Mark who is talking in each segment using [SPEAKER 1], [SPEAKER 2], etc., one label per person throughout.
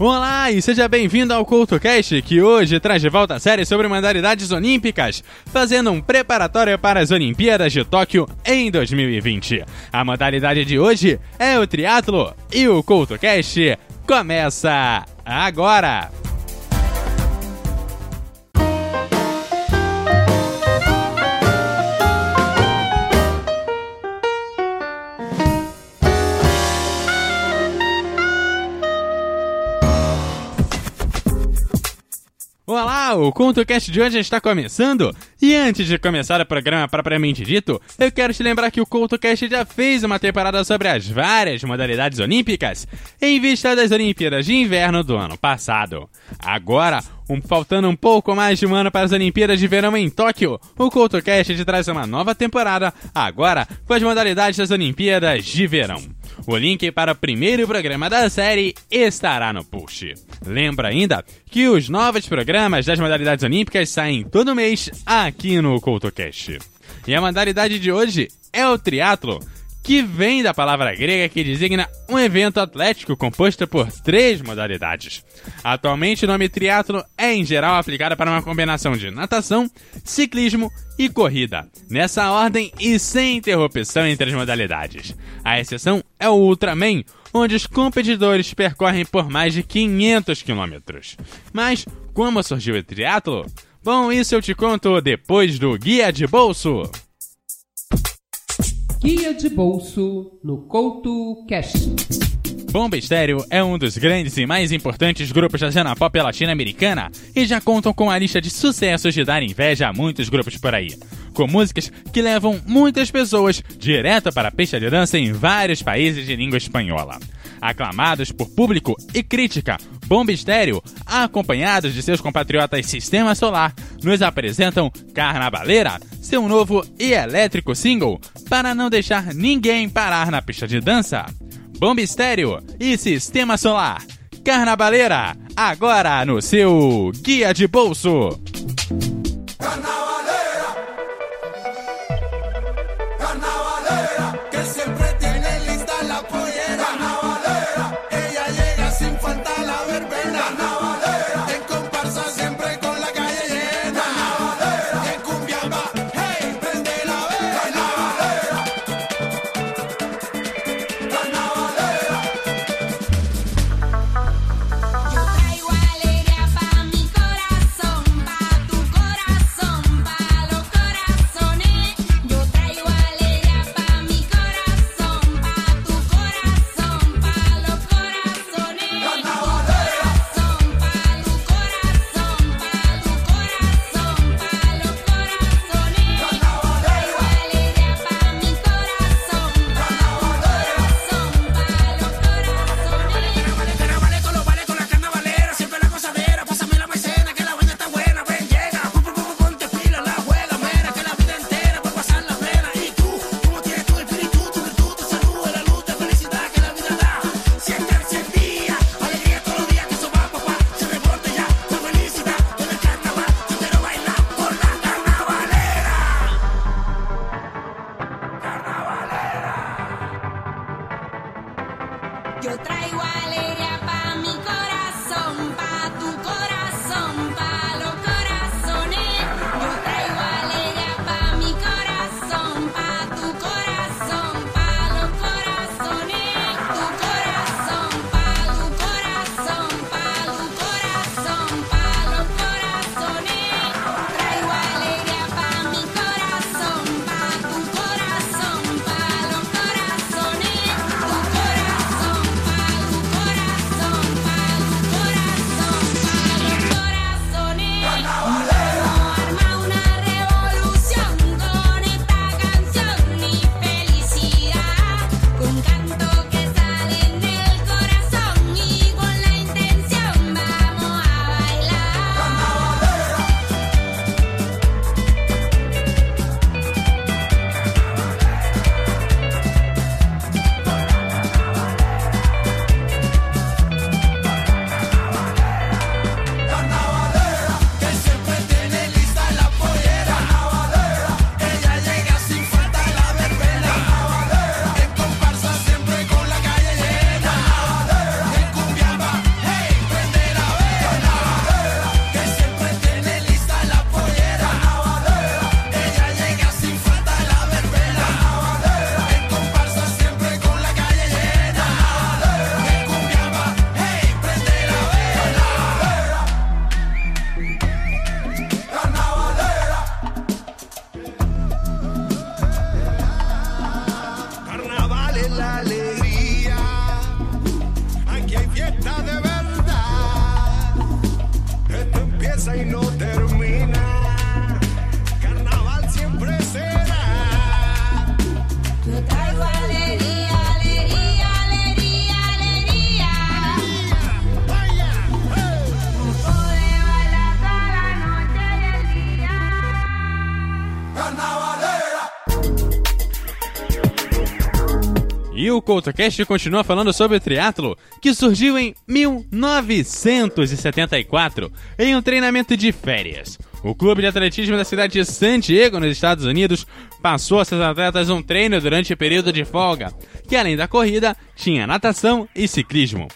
[SPEAKER 1] Olá e seja bem-vindo ao CoutoCast, que hoje traz de volta a série sobre modalidades olímpicas, fazendo um preparatório para as Olimpíadas de Tóquio em 2020. A modalidade de hoje é o triatlo e o CoutoCast começa agora! O ContoCast de hoje está começando! E antes de começar o programa propriamente dito, eu quero te lembrar que o CoutoCast já fez uma temporada sobre as várias modalidades olímpicas em vista das Olimpíadas de Inverno do ano passado. Agora, um, faltando um pouco mais de um ano para as Olimpíadas de Verão em Tóquio, o CoutoCast te traz uma nova temporada, agora com as modalidades das Olimpíadas de Verão. O link para o primeiro programa da série estará no post. Lembra ainda que os novos programas das modalidades olímpicas saem todo mês aqui no CoutoCast. E a modalidade de hoje é o triatlo, que vem da palavra grega que designa um evento atlético composto por três modalidades. Atualmente, o nome triatlo é em geral aplicado para uma combinação de natação, ciclismo e corrida, nessa ordem e sem interrupção entre as modalidades. A exceção é o Ultraman, onde os competidores percorrem por mais de 500 quilômetros. Mas como surgiu o triatlo? Bom, isso eu te conto depois do Guia de Bolso.
[SPEAKER 2] Guia de Bolso no Couto Cast.
[SPEAKER 1] Bomba Estéreo é um dos grandes e mais importantes grupos da cena pop latino-americana e já contam com a lista de sucessos de dar inveja a muitos grupos por aí. Com músicas que levam muitas pessoas direto para a pista de dança em vários países de língua espanhola. Aclamados por público e crítica, Bomba Estéreo, acompanhados de seus compatriotas Sistema Solar, nos apresentam Carnavaleira, seu novo e elétrico single, para não deixar ninguém parar na pista de dança. Bomba Estéreo e Sistema Solar. Carnavaleira, agora no seu Guia de Bolso. alegría para mi o CoutoCast continua falando sobre o triatlo, que surgiu em 1974, em um treinamento de férias. O clube de atletismo da cidade de San Diego, nos Estados Unidos, passou a seus atletas um treino durante o período de folga, que além da corrida, tinha natação e ciclismo.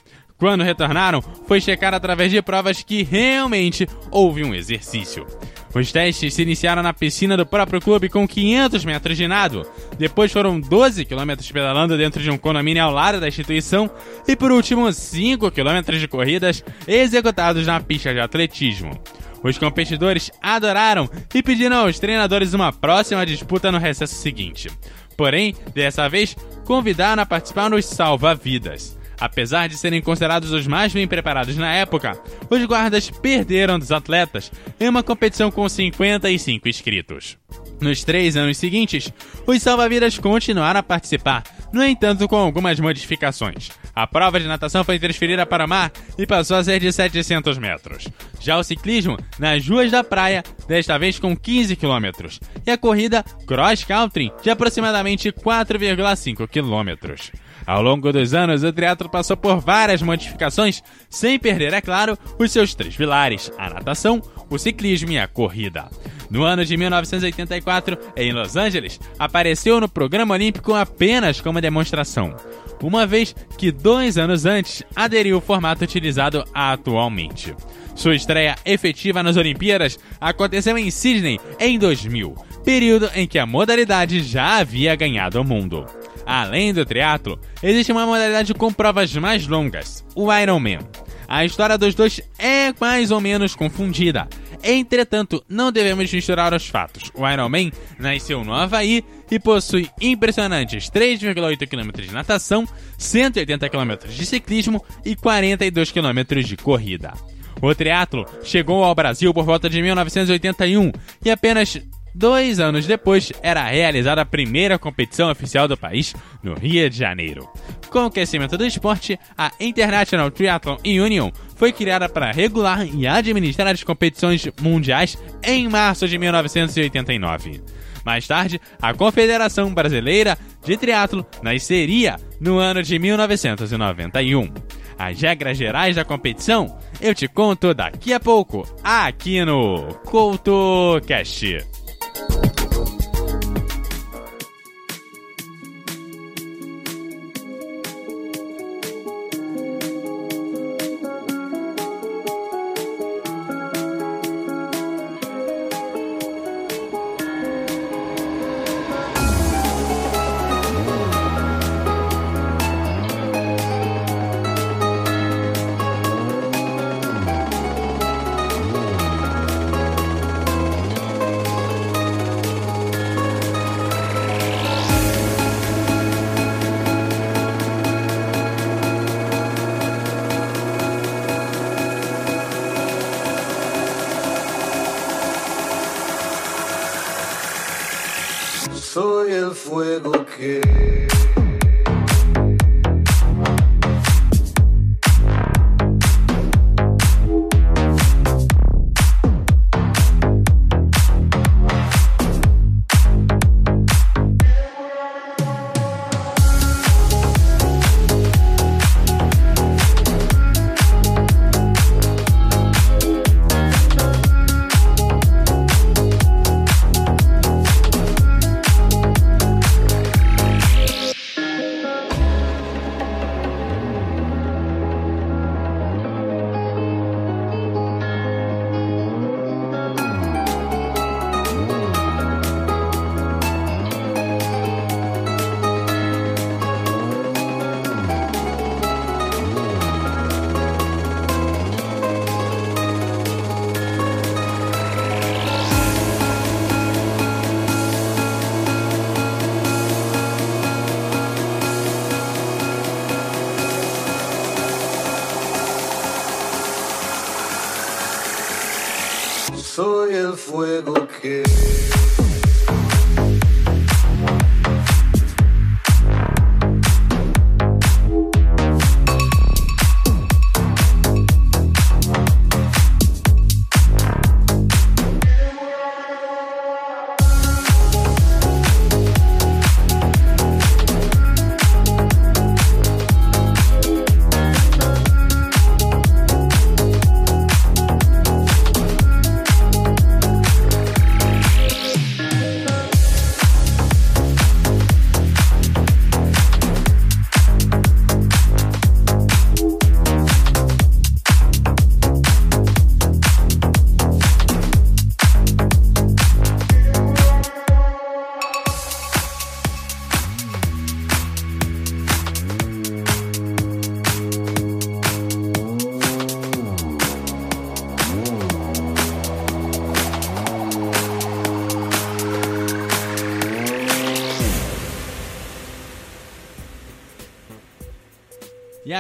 [SPEAKER 1] Quando retornaram, foi checar através de provas que realmente houve um exercício. Os testes se iniciaram na piscina do próprio clube com 500 metros de nado. Depois foram 12 quilômetros pedalando dentro de um condomínio ao lado da instituição. E por último, 5 quilômetros de corridas executados na pista de atletismo. Os competidores adoraram e pediram aos treinadores uma próxima disputa no recesso seguinte. Porém, dessa vez, convidaram a participar nos salva-vidas. Apesar de serem considerados os mais bem preparados na época, os guardas perderam dos atletas em uma competição com 55 inscritos. Nos três anos seguintes, os salva-vidas continuaram a participar, no entanto com algumas modificações. A prova de natação foi transferida para o mar e passou a ser de 700 metros. Já o ciclismo, nas ruas da praia, desta vez com 15 quilômetros. E a corrida cross country, de aproximadamente 4,5 quilômetros. Ao longo dos anos, o triatlo passou por várias modificações, sem perder, é claro, os seus três pilares: a natação, o ciclismo e a corrida. No ano de 1984, em Los Angeles, apareceu no programa olímpico apenas como demonstração, uma vez que dois anos antes aderiu ao formato utilizado atualmente. Sua estreia efetiva nas Olimpíadas aconteceu em Sydney em 2000, período em que a modalidade já havia ganhado o mundo. Além do triatlo, existe uma modalidade com provas mais longas, o Ironman. A história dos dois é mais ou menos confundida. Entretanto, não devemos misturar os fatos. O Ironman nasceu no Havaí e possui impressionantes 3,8 km de natação, 180 km de ciclismo e 42 km de corrida. O triatlo chegou ao Brasil por volta de 1981 e apenas Dois anos depois, era realizada a primeira competição oficial do país, no Rio de Janeiro. Com o crescimento do esporte, a International Triathlon Union foi criada para regular e administrar as competições mundiais em março de 1989. Mais tarde, a Confederação Brasileira de Triatlo nasceria no ano de 1991. As regras gerais da competição eu te conto daqui a pouco, aqui no CoutoCast.
[SPEAKER 3] you soy el fuego que...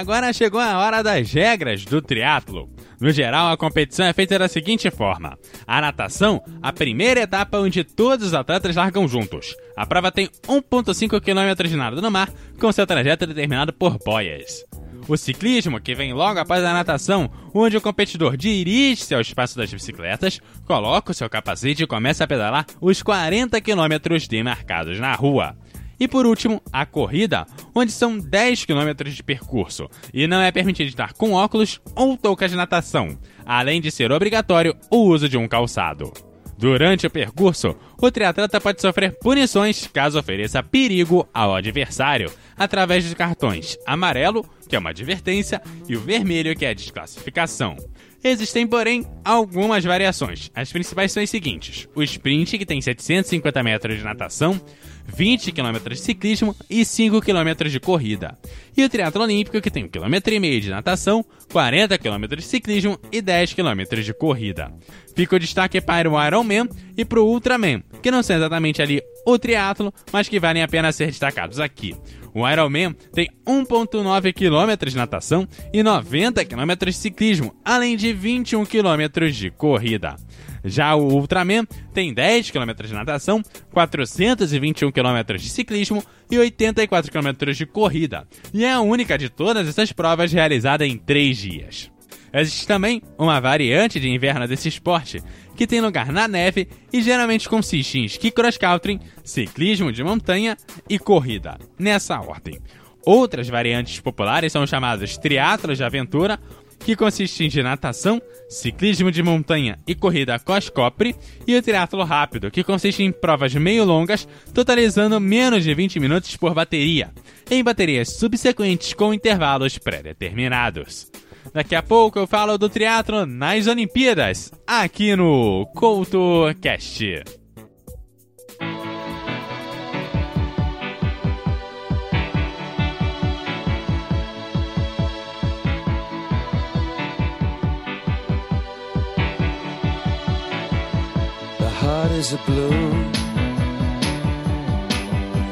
[SPEAKER 1] agora chegou a hora das regras do triatlo. No geral, a competição é feita da seguinte forma: a natação, a primeira etapa onde todos os atletas largam juntos. A prova tem 1,5 km de nado no mar, com seu trajeto determinado por boias. O ciclismo, que vem logo após a natação, onde o competidor dirige-se ao espaço das bicicletas, coloca o seu capacete e começa a pedalar os 40 quilômetros demarcados na rua. E por último, a corrida, onde são 10 km de percurso e não é permitido estar com óculos ou toucas de natação, além de ser obrigatório o uso de um calçado. Durante o percurso, o triatleta pode sofrer punições caso ofereça perigo ao adversário, através de cartões amarelo, que é uma advertência, e o vermelho, que é a desclassificação. Existem, porém, algumas variações. As principais são as seguintes: o sprint, que tem 750 metros de natação, 20 km de ciclismo e 5 km de corrida. E o triatlo olímpico, que tem 1,5 km de natação, 40 km de ciclismo e 10 km de corrida. Fica o destaque para o Ironman e para o Ultraman, que não são exatamente ali o triatlo, mas que valem a pena ser destacados aqui. O Ironman tem 1,9 km de natação e 90 km de ciclismo, além de 21 km de corrida. Já o Ultraman tem 10 km de natação, 421 km de ciclismo e 84 km de corrida, e é a única de todas essas provas realizada em 3 dias. Existe também uma variante de inverno desse esporte, que tem lugar na neve e geralmente consiste em ski cross country, ciclismo de montanha e corrida, nessa ordem. Outras variantes populares são chamadas triatlos de aventura, que consistem de natação, ciclismo de montanha e corrida cross-country, e o triatlo rápido, que consiste em provas meio longas, totalizando menos de 20 minutos por bateria, em baterias subsequentes com intervalos pré-determinados. Daqui a pouco eu falo do triatlo nas Olimpíadas, aqui no CoutoCast.
[SPEAKER 4] Is a balloon,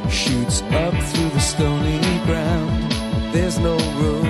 [SPEAKER 4] shoots up through the stony ground. There's no room,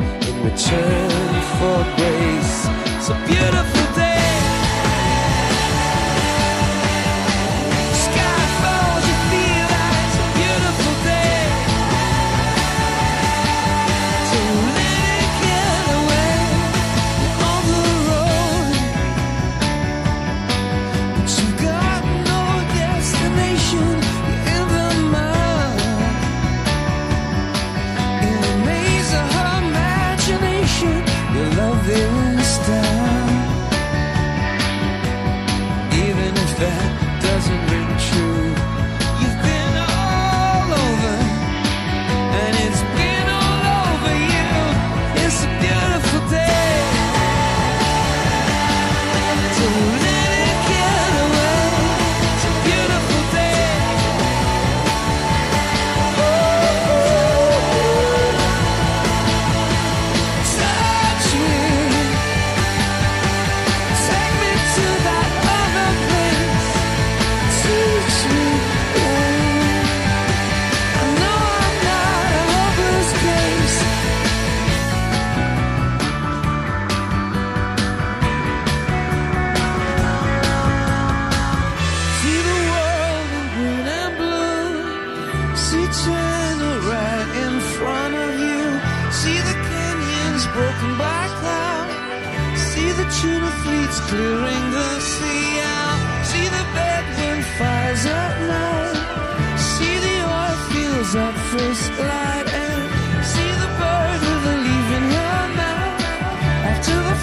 [SPEAKER 4] return for grace. A beautiful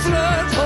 [SPEAKER 4] snart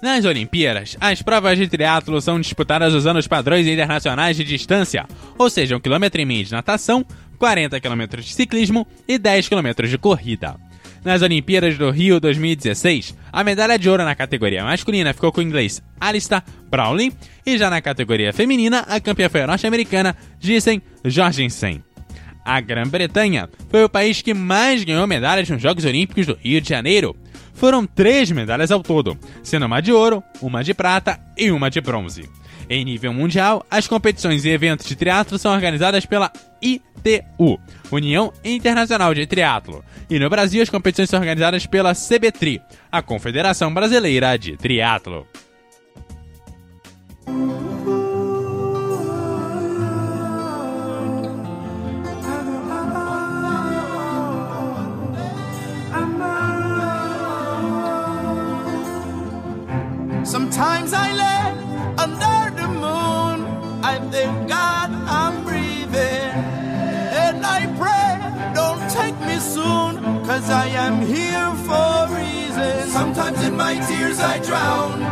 [SPEAKER 1] Nas Olimpíadas, as provas de triatlo são disputadas usando os padrões internacionais de distância, ou seja, 1 km e meio de natação, 40 km de ciclismo e 10 km de corrida. Nas Olimpíadas do Rio 2016, a medalha de ouro na categoria masculina ficou com o inglês Alistair Brownlee e já na categoria feminina, a campeã foi a norte-americana Gissen Jorgensen. A Grã-Bretanha foi o país que mais ganhou medalhas nos Jogos Olímpicos do Rio de Janeiro. Foram três medalhas ao todo, sendo uma de ouro, uma de prata e uma de bronze. Em nível mundial, as competições e eventos de triatlo são organizadas pela ITU, União Internacional de Triatlo, e no Brasil as competições são organizadas pela CBTRI, a Confederação Brasileira de Triatlo.
[SPEAKER 5] My tears I drown,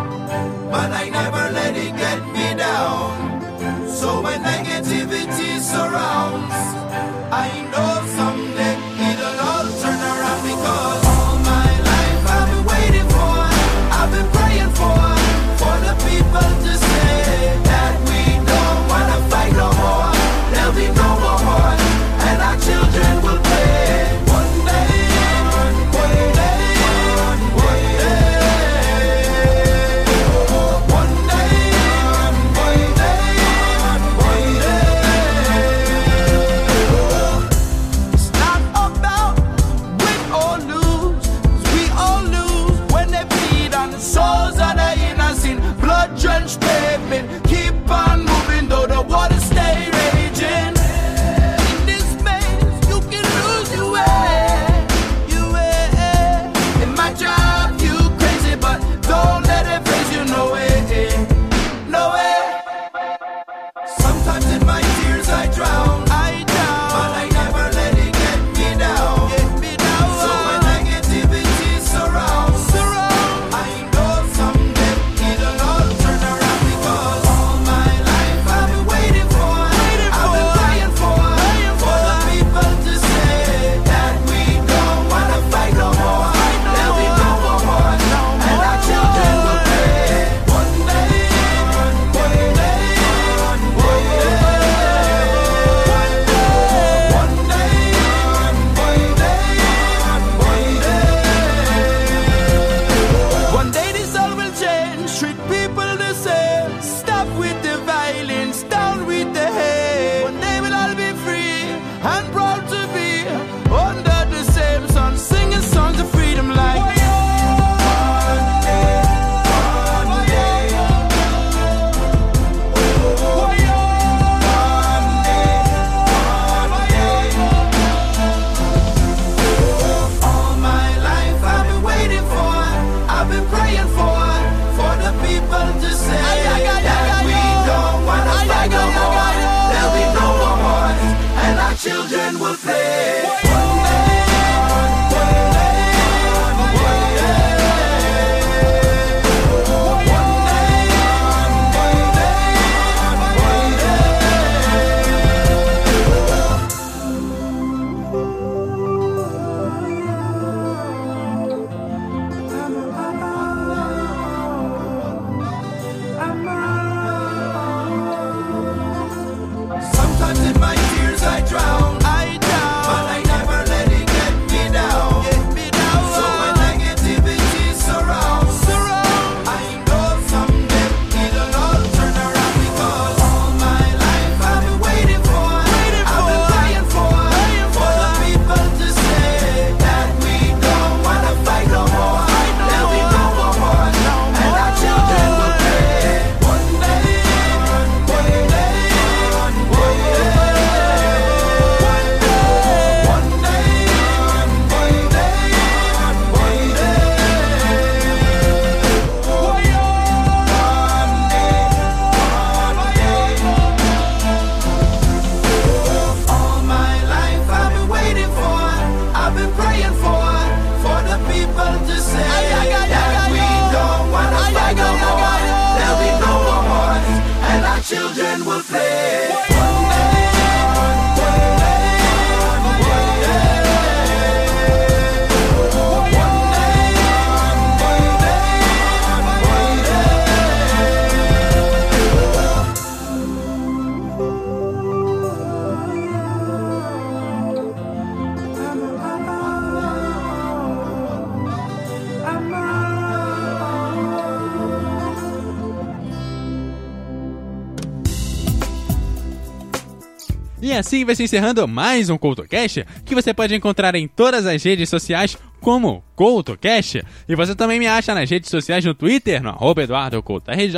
[SPEAKER 1] assim vai se encerrando mais um CoutoCast, que você pode encontrar em todas as redes sociais como CoutoCast. E você também me acha nas redes sociais no Twitter, no arroba EduardoCoutoRJ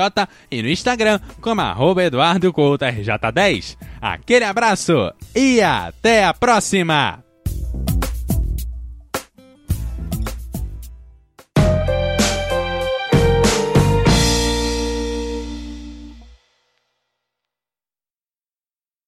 [SPEAKER 1] e no Instagram como arroba EduardoCoutoRJ10. Aquele abraço e até a próxima!